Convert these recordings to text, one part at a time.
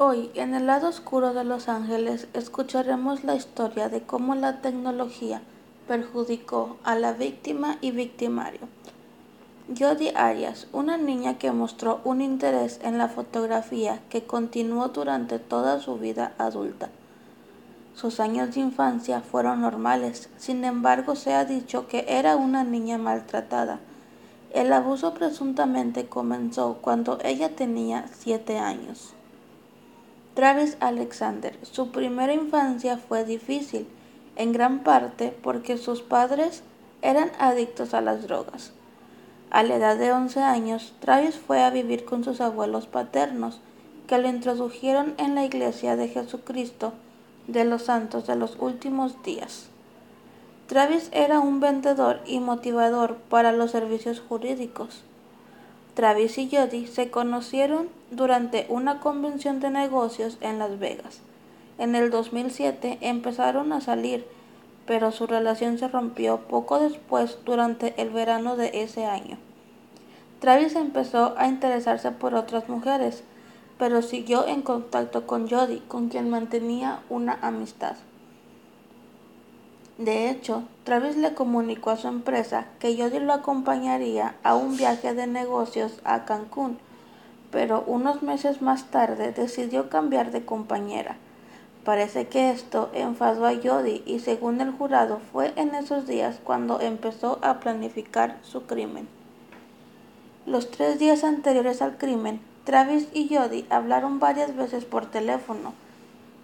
Hoy, en el lado oscuro de Los Ángeles, escucharemos la historia de cómo la tecnología perjudicó a la víctima y victimario. Jodi Arias, una niña que mostró un interés en la fotografía que continuó durante toda su vida adulta. Sus años de infancia fueron normales, sin embargo se ha dicho que era una niña maltratada. El abuso presuntamente comenzó cuando ella tenía siete años. Travis Alexander. Su primera infancia fue difícil, en gran parte porque sus padres eran adictos a las drogas. A la edad de 11 años, Travis fue a vivir con sus abuelos paternos, que lo introdujeron en la iglesia de Jesucristo de los Santos de los Últimos Días. Travis era un vendedor y motivador para los servicios jurídicos. Travis y Jody se conocieron durante una convención de negocios en Las Vegas. En el 2007 empezaron a salir, pero su relación se rompió poco después durante el verano de ese año. Travis empezó a interesarse por otras mujeres, pero siguió en contacto con Jody, con quien mantenía una amistad. De hecho, Travis le comunicó a su empresa que Jody lo acompañaría a un viaje de negocios a Cancún, pero unos meses más tarde decidió cambiar de compañera. Parece que esto enfadó a Jody y según el jurado fue en esos días cuando empezó a planificar su crimen. Los tres días anteriores al crimen, Travis y Jody hablaron varias veces por teléfono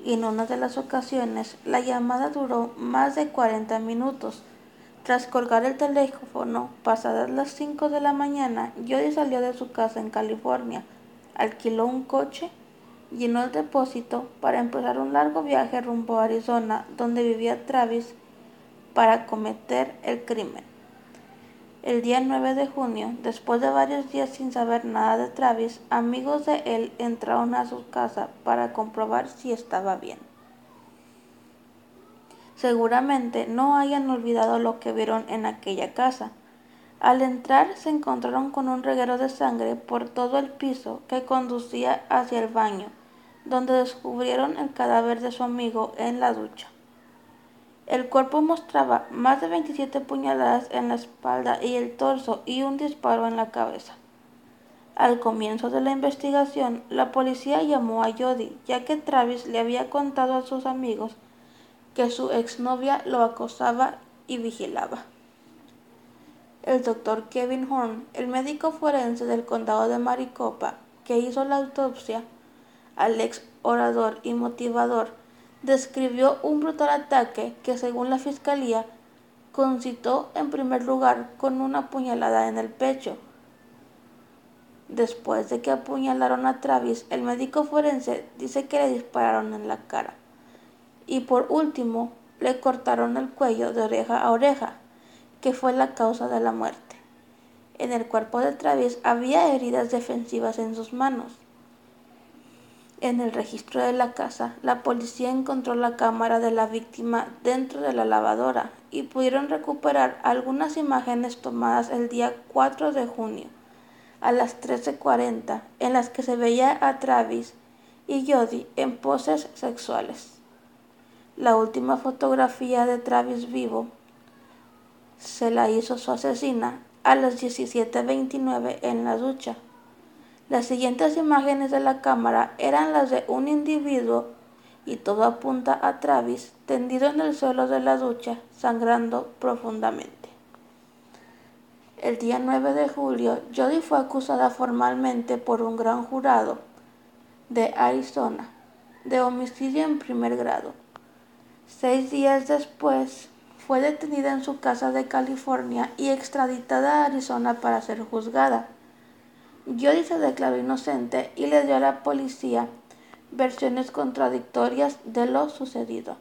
y en una de las ocasiones la llamada duró más de 40 minutos. Tras colgar el teléfono, pasadas las 5 de la mañana, Jody salió de su casa en California, alquiló un coche, llenó el depósito para empezar un largo viaje rumbo a Arizona, donde vivía Travis, para cometer el crimen. El día 9 de junio, después de varios días sin saber nada de Travis, amigos de él entraron a su casa para comprobar si estaba bien. Seguramente no hayan olvidado lo que vieron en aquella casa. Al entrar se encontraron con un reguero de sangre por todo el piso que conducía hacia el baño, donde descubrieron el cadáver de su amigo en la ducha. El cuerpo mostraba más de 27 puñaladas en la espalda y el torso y un disparo en la cabeza. Al comienzo de la investigación, la policía llamó a Jody, ya que Travis le había contado a sus amigos que su exnovia lo acosaba y vigilaba. El doctor Kevin Horn, el médico forense del condado de Maricopa, que hizo la autopsia al ex orador y motivador describió un brutal ataque que, según la fiscalía, concitó en primer lugar con una puñalada en el pecho. Después de que apuñalaron a Travis, el médico forense dice que le dispararon en la cara. Y por último, le cortaron el cuello de oreja a oreja, que fue la causa de la muerte. En el cuerpo de Travis había heridas defensivas en sus manos. En el registro de la casa, la policía encontró la cámara de la víctima dentro de la lavadora y pudieron recuperar algunas imágenes tomadas el día 4 de junio a las 13:40 en las que se veía a Travis y Jody en poses sexuales. La última fotografía de Travis vivo se la hizo su asesina a las 17:29 en la ducha. Las siguientes imágenes de la cámara eran las de un individuo y todo apunta a Travis tendido en el suelo de la ducha, sangrando profundamente. El día 9 de julio, Jody fue acusada formalmente por un gran jurado de Arizona de homicidio en primer grado. Seis días después, fue detenida en su casa de California y extraditada a Arizona para ser juzgada. Jody se declaró inocente y le dio a la policía versiones contradictorias de lo sucedido.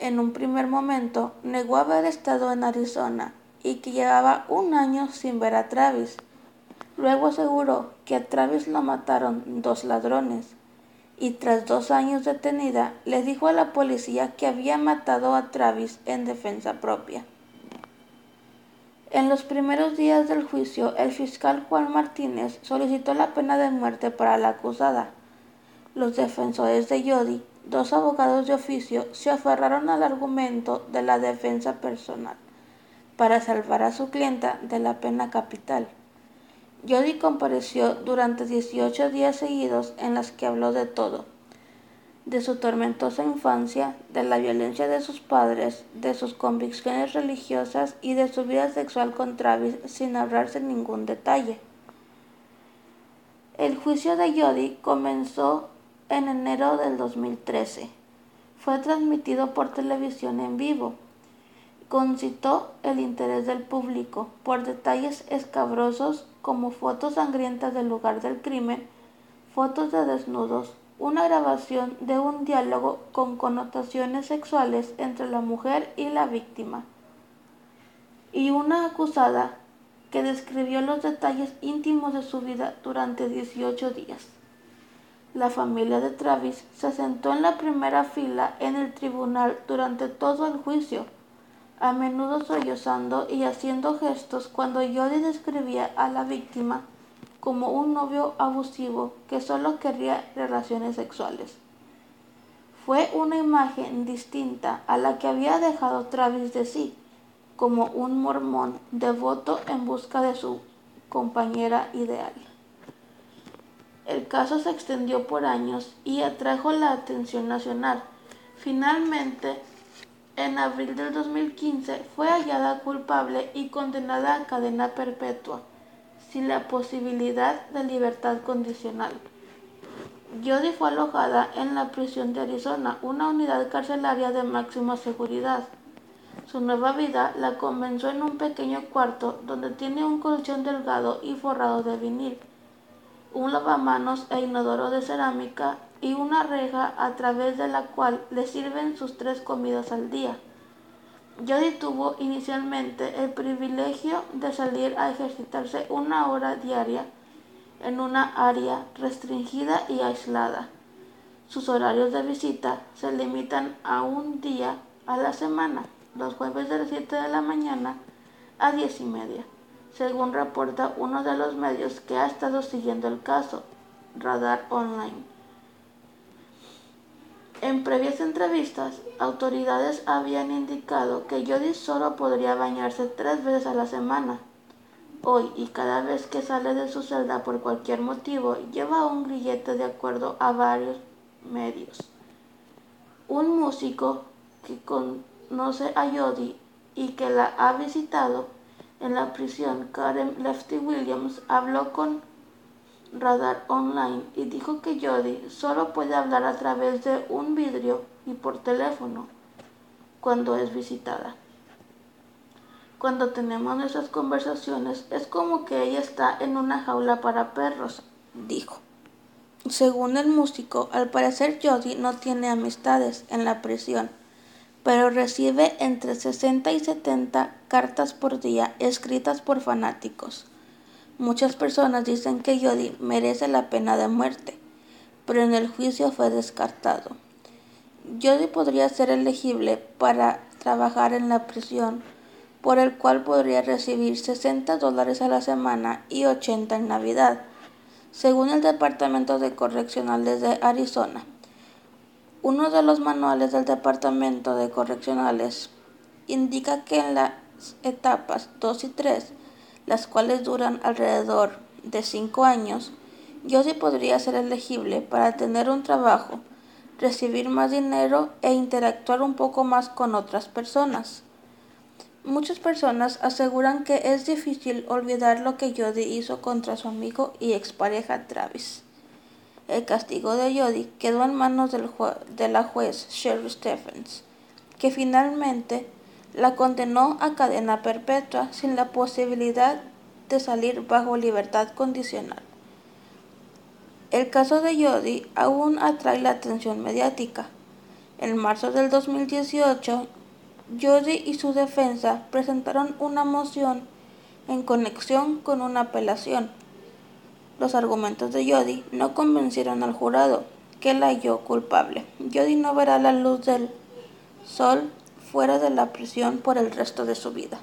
En un primer momento negó haber estado en Arizona y que llevaba un año sin ver a Travis. Luego aseguró que a Travis lo mataron dos ladrones y tras dos años detenida le dijo a la policía que había matado a Travis en defensa propia. En los primeros días del juicio, el fiscal Juan Martínez solicitó la pena de muerte para la acusada. Los defensores de Yodi, dos abogados de oficio, se aferraron al argumento de la defensa personal para salvar a su clienta de la pena capital. Yodi compareció durante 18 días seguidos en las que habló de todo, de su tormentosa infancia, de la violencia de sus padres, de sus convicciones religiosas y de su vida sexual con Travis sin ahorrarse ningún detalle. El juicio de Yodi comenzó en enero del 2013. Fue transmitido por televisión en vivo. Concitó el interés del público por detalles escabrosos como fotos sangrientas del lugar del crimen, fotos de desnudos, una grabación de un diálogo con connotaciones sexuales entre la mujer y la víctima, y una acusada que describió los detalles íntimos de su vida durante 18 días. La familia de Travis se sentó en la primera fila en el tribunal durante todo el juicio, a menudo sollozando y haciendo gestos cuando Jody describía a la víctima como un novio abusivo que solo quería relaciones sexuales. Fue una imagen distinta a la que había dejado Travis de sí, como un mormón devoto en busca de su compañera ideal. El caso se extendió por años y atrajo la atención nacional. Finalmente, en abril del 2015 fue hallada culpable y condenada a cadena perpetua sin la posibilidad de libertad condicional. Jody fue alojada en la prisión de Arizona, una unidad carcelaria de máxima seguridad. Su nueva vida la comenzó en un pequeño cuarto donde tiene un colchón delgado y forrado de vinil, un lavamanos e inodoro de cerámica y una reja a través de la cual le sirven sus tres comidas al día. Jody tuvo inicialmente el privilegio de salir a ejercitarse una hora diaria en una área restringida y aislada. Sus horarios de visita se limitan a un día a la semana, los jueves de las 7 de la mañana a 10 y media, según reporta uno de los medios que ha estado siguiendo el caso, Radar Online. En previas entrevistas, autoridades habían indicado que Jody solo podría bañarse tres veces a la semana. Hoy y cada vez que sale de su celda por cualquier motivo, lleva un grillete de acuerdo a varios medios. Un músico que conoce a Jody y que la ha visitado en la prisión, Karen Lefty Williams, habló con radar online y dijo que Jody solo puede hablar a través de un vidrio y por teléfono cuando es visitada. Cuando tenemos nuestras conversaciones es como que ella está en una jaula para perros, dijo. Según el músico, al parecer Jody no tiene amistades en la prisión, pero recibe entre 60 y 70 cartas por día escritas por fanáticos. Muchas personas dicen que Jody merece la pena de muerte, pero en el juicio fue descartado. Jody podría ser elegible para trabajar en la prisión, por el cual podría recibir 60 dólares a la semana y 80 en Navidad, según el Departamento de Correccionales de Arizona. Uno de los manuales del Departamento de Correccionales indica que en las etapas 2 y 3 las cuales duran alrededor de cinco años, Jody podría ser elegible para tener un trabajo, recibir más dinero e interactuar un poco más con otras personas. Muchas personas aseguran que es difícil olvidar lo que Jody hizo contra su amigo y expareja Travis. El castigo de Jody quedó en manos de la juez Sherry Stephens, que finalmente la condenó a cadena perpetua sin la posibilidad de salir bajo libertad condicional. El caso de Jody aún atrae la atención mediática. En marzo del 2018, Jody y su defensa presentaron una moción en conexión con una apelación. Los argumentos de Jody no convencieron al jurado, que la halló culpable. Jody no verá la luz del sol fuera de la prisión por el resto de su vida.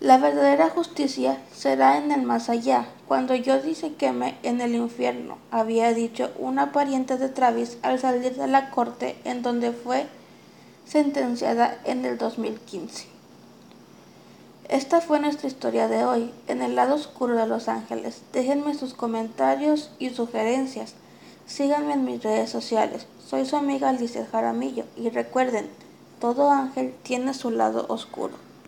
La verdadera justicia será en el más allá, cuando yo dice queme en el infierno, había dicho una pariente de Travis al salir de la corte en donde fue sentenciada en el 2015. Esta fue nuestra historia de hoy, en el lado oscuro de Los Ángeles. Déjenme sus comentarios y sugerencias. Síganme en mis redes sociales. Soy su amiga Alicia Jaramillo y recuerden, todo ángel tiene su lado oscuro.